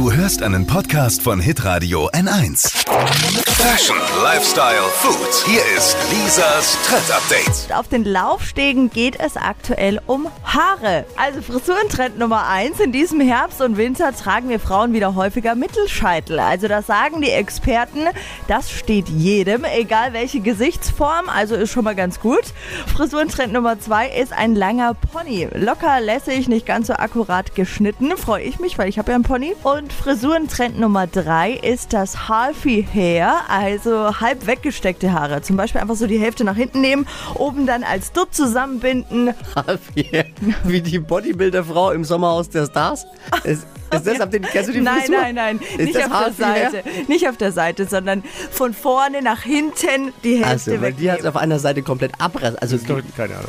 Du hörst einen Podcast von Hitradio N1. Fashion, Lifestyle, Food. Hier ist Lisas Trend Update. Auf den Laufstegen geht es aktuell um Haare. Also Frisurentrend Nummer 1. In diesem Herbst und Winter tragen wir Frauen wieder häufiger Mittelscheitel. Also das sagen die Experten. Das steht jedem, egal welche Gesichtsform. Also ist schon mal ganz gut. Frisurentrend Nummer 2 ist ein langer Pony. Locker, lässig, nicht ganz so akkurat geschnitten. Freue ich mich, weil ich habe ja einen Pony. Und Frisurentrend Nummer 3 ist das Halfie Hair, also halb weggesteckte Haare. Zum Beispiel einfach so die Hälfte nach hinten nehmen, oben dann als Dutt zusammenbinden. Wie, wie die Bodybuilder-Frau im Sommerhaus der Stars? Ist, ist das ab den, kennst du die Nein, Frisur? nein, nein, Ist nicht das auf der Halfie Hair? Seite. Nicht auf der Seite, sondern von vorne nach hinten die Hälfte Also, weil die hat wegnehmen. auf einer Seite komplett abrasiert. Also, Keine Ahnung.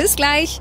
Bis gleich.